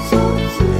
so.